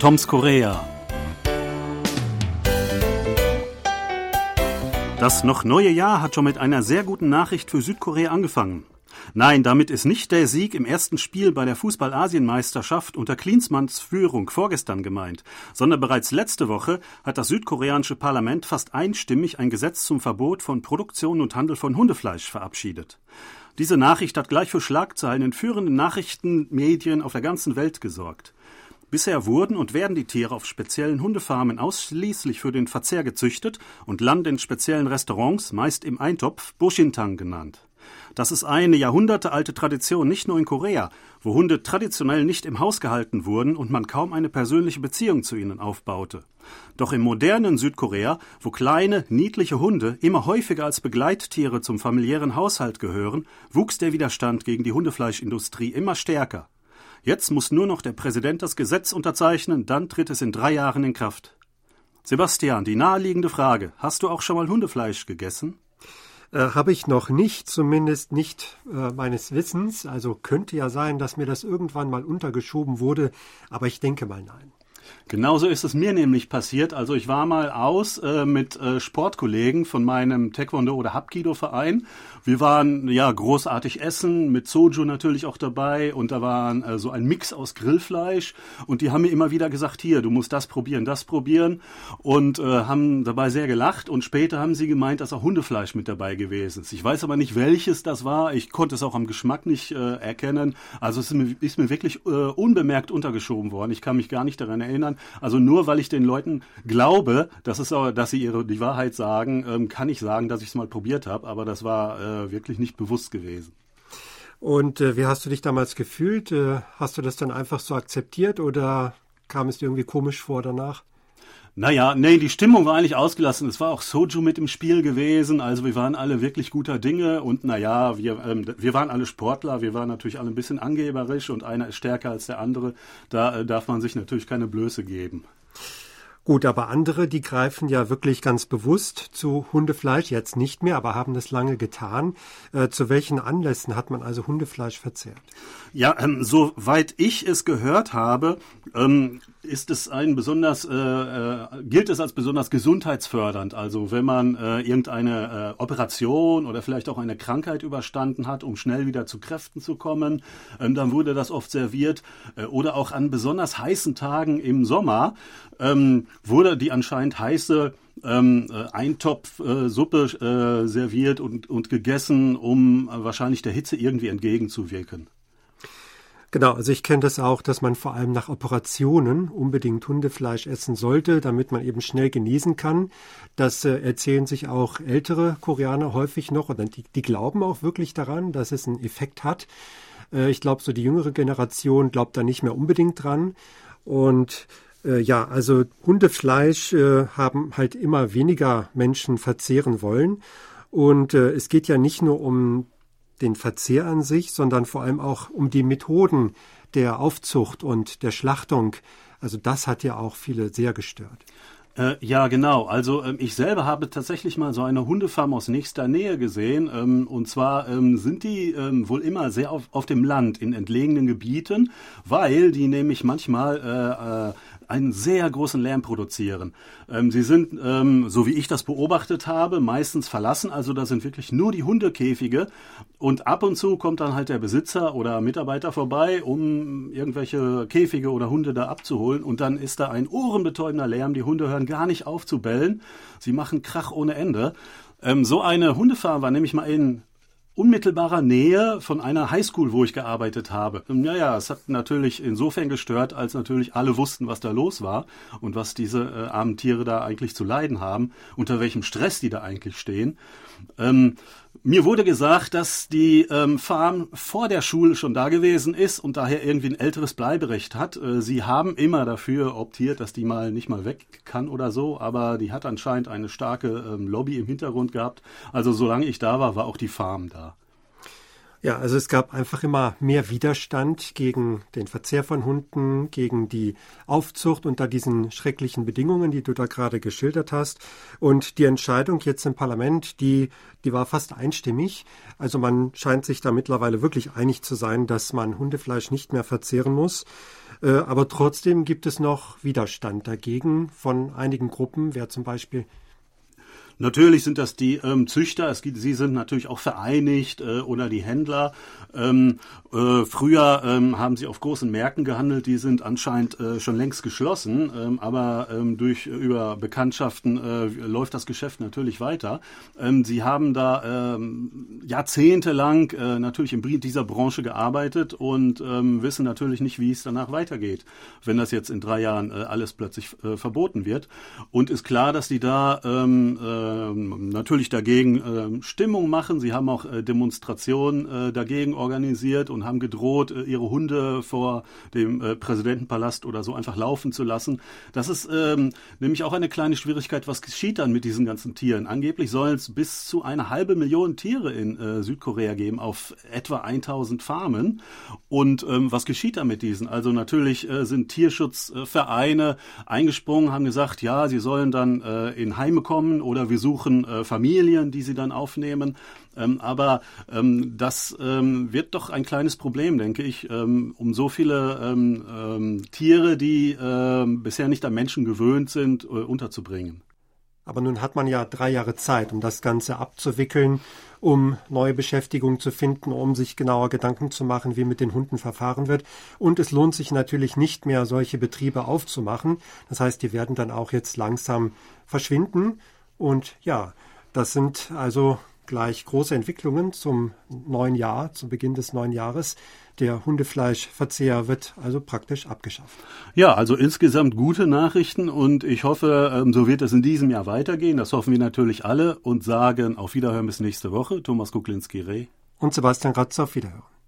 Toms Korea. Das noch neue Jahr hat schon mit einer sehr guten Nachricht für Südkorea angefangen. Nein, damit ist nicht der Sieg im ersten Spiel bei der Fußball-Asienmeisterschaft unter Klinsmanns Führung vorgestern gemeint, sondern bereits letzte Woche hat das südkoreanische Parlament fast einstimmig ein Gesetz zum Verbot von Produktion und Handel von Hundefleisch verabschiedet. Diese Nachricht hat gleich für Schlagzeilen in führenden Nachrichtenmedien auf der ganzen Welt gesorgt. Bisher wurden und werden die Tiere auf speziellen Hundefarmen ausschließlich für den Verzehr gezüchtet und landen in speziellen Restaurants, meist im Eintopf, Bushintang genannt. Das ist eine jahrhundertealte Tradition, nicht nur in Korea, wo Hunde traditionell nicht im Haus gehalten wurden und man kaum eine persönliche Beziehung zu ihnen aufbaute. Doch im modernen Südkorea, wo kleine, niedliche Hunde immer häufiger als Begleittiere zum familiären Haushalt gehören, wuchs der Widerstand gegen die Hundefleischindustrie immer stärker. Jetzt muss nur noch der Präsident das Gesetz unterzeichnen, dann tritt es in drei Jahren in Kraft. Sebastian, die naheliegende Frage. Hast du auch schon mal Hundefleisch gegessen? Äh, Habe ich noch nicht, zumindest nicht äh, meines Wissens. Also könnte ja sein, dass mir das irgendwann mal untergeschoben wurde, aber ich denke mal nein. Genauso ist es mir nämlich passiert. Also ich war mal aus äh, mit äh, Sportkollegen von meinem Taekwondo oder Hapkido Verein. Wir waren ja großartig essen mit Soju natürlich auch dabei und da war äh, so ein Mix aus Grillfleisch und die haben mir immer wieder gesagt, hier, du musst das probieren, das probieren und äh, haben dabei sehr gelacht und später haben sie gemeint, dass auch Hundefleisch mit dabei gewesen ist. Ich weiß aber nicht, welches das war. Ich konnte es auch am Geschmack nicht äh, erkennen. Also es ist mir, ist mir wirklich äh, unbemerkt untergeschoben worden. Ich kann mich gar nicht daran erinnern. Also nur weil ich den Leuten glaube, dass, es, dass sie ihre, die Wahrheit sagen, ähm, kann ich sagen, dass ich es mal probiert habe, aber das war äh, wirklich nicht bewusst gewesen. Und äh, wie hast du dich damals gefühlt? Äh, hast du das dann einfach so akzeptiert oder kam es dir irgendwie komisch vor danach? Naja, nee, die Stimmung war eigentlich ausgelassen. Es war auch Soju mit im Spiel gewesen. Also wir waren alle wirklich guter Dinge und naja, wir, ähm, wir waren alle Sportler. Wir waren natürlich alle ein bisschen angeberisch und einer ist stärker als der andere. Da äh, darf man sich natürlich keine Blöße geben. Gut, aber andere, die greifen ja wirklich ganz bewusst zu Hundefleisch, jetzt nicht mehr, aber haben das lange getan. Äh, zu welchen Anlässen hat man also Hundefleisch verzehrt? Ja, ähm, soweit ich es gehört habe, ähm, ist es ein besonders, äh, äh, gilt es als besonders gesundheitsfördernd. Also wenn man äh, irgendeine äh, Operation oder vielleicht auch eine Krankheit überstanden hat, um schnell wieder zu Kräften zu kommen, ähm, dann wurde das oft serviert. Äh, oder auch an besonders heißen Tagen im Sommer ähm, wurde die anscheinend heiße ähm, äh, Eintopf äh, serviert und, und gegessen, um wahrscheinlich der Hitze irgendwie entgegenzuwirken. Genau, also ich kenne das auch, dass man vor allem nach Operationen unbedingt Hundefleisch essen sollte, damit man eben schnell genesen kann. Das äh, erzählen sich auch ältere Koreaner häufig noch und die, die glauben auch wirklich daran, dass es einen Effekt hat. Äh, ich glaube, so die jüngere Generation glaubt da nicht mehr unbedingt dran. Und äh, ja, also Hundefleisch äh, haben halt immer weniger Menschen verzehren wollen. Und äh, es geht ja nicht nur um den Verzehr an sich, sondern vor allem auch um die Methoden der Aufzucht und der Schlachtung. Also das hat ja auch viele sehr gestört. Äh, ja, genau. Also ähm, ich selber habe tatsächlich mal so eine Hundefarm aus nächster Nähe gesehen. Ähm, und zwar ähm, sind die ähm, wohl immer sehr auf, auf dem Land, in entlegenen Gebieten, weil die nämlich manchmal äh, äh, einen sehr großen Lärm produzieren. Ähm, sie sind, ähm, so wie ich das beobachtet habe, meistens verlassen. Also da sind wirklich nur die Hundekäfige. Und ab und zu kommt dann halt der Besitzer oder Mitarbeiter vorbei, um irgendwelche Käfige oder Hunde da abzuholen. Und dann ist da ein ohrenbetäubender Lärm. Die Hunde hören gar nicht auf zu bellen. Sie machen Krach ohne Ende. Ähm, so eine Hundefarm war nämlich mal in unmittelbarer Nähe von einer Highschool, wo ich gearbeitet habe. Naja, es hat natürlich insofern gestört, als natürlich alle wussten, was da los war und was diese äh, armen Tiere da eigentlich zu leiden haben, unter welchem Stress die da eigentlich stehen. Ähm, mir wurde gesagt, dass die ähm, Farm vor der Schule schon da gewesen ist und daher irgendwie ein älteres Bleiberecht hat. Äh, sie haben immer dafür optiert, dass die mal nicht mal weg kann oder so, aber die hat anscheinend eine starke ähm, Lobby im Hintergrund gehabt. Also solange ich da war, war auch die Farm da. Ja, also es gab einfach immer mehr Widerstand gegen den Verzehr von Hunden, gegen die Aufzucht unter diesen schrecklichen Bedingungen, die du da gerade geschildert hast. Und die Entscheidung jetzt im Parlament, die, die war fast einstimmig. Also man scheint sich da mittlerweile wirklich einig zu sein, dass man Hundefleisch nicht mehr verzehren muss. Äh, aber trotzdem gibt es noch Widerstand dagegen von einigen Gruppen, wer zum Beispiel Natürlich sind das die ähm, Züchter, es gibt, sie sind natürlich auch vereinigt äh, oder die Händler. Ähm, äh, früher ähm, haben sie auf großen Märkten gehandelt, die sind anscheinend äh, schon längst geschlossen, ähm, aber ähm, durch über Bekanntschaften äh, läuft das Geschäft natürlich weiter. Ähm, sie haben da ähm, jahrzehntelang äh, natürlich in dieser Branche gearbeitet und ähm, wissen natürlich nicht, wie es danach weitergeht, wenn das jetzt in drei Jahren äh, alles plötzlich äh, verboten wird. Und ist klar, dass die da ähm, äh, natürlich dagegen äh, Stimmung machen. Sie haben auch äh, Demonstrationen äh, dagegen organisiert und haben gedroht, äh, ihre Hunde vor dem Präsidentenpalast oder so einfach laufen zu lassen. Das ist ähm, nämlich auch eine kleine Schwierigkeit. Was geschieht dann mit diesen ganzen Tieren? Angeblich sollen es bis zu eine halbe Million Tiere in Südkorea geben auf etwa 1000 Farmen. Und ähm, was geschieht da mit diesen? Also natürlich sind Tierschutzvereine eingesprungen, haben gesagt, ja, sie sollen dann in Heime kommen oder wir suchen äh, Familien, die sie dann aufnehmen. Ähm, aber ähm, das ähm, wird doch ein kleines Problem, denke ich, ähm, um so viele ähm, ähm, Tiere, die bisher nicht an Menschen gewöhnt sind, äh, unterzubringen. Aber nun hat man ja drei Jahre Zeit, um das Ganze abzuwickeln, um neue Beschäftigung zu finden, um sich genauer Gedanken zu machen, wie mit den Hunden verfahren wird. Und es lohnt sich natürlich nicht mehr, solche Betriebe aufzumachen. Das heißt, die werden dann auch jetzt langsam verschwinden. Und ja, das sind also gleich große Entwicklungen zum neuen Jahr, zum Beginn des neuen Jahres. Der Hundefleischverzehr wird also praktisch abgeschafft. Ja, also insgesamt gute Nachrichten und ich hoffe, ähm, so wird es in diesem Jahr weitergehen. Das hoffen wir natürlich alle und sagen auf Wiederhören bis nächste Woche. Thomas Kuklinski-Reh. Und Sebastian Ratz auf Wiederhören.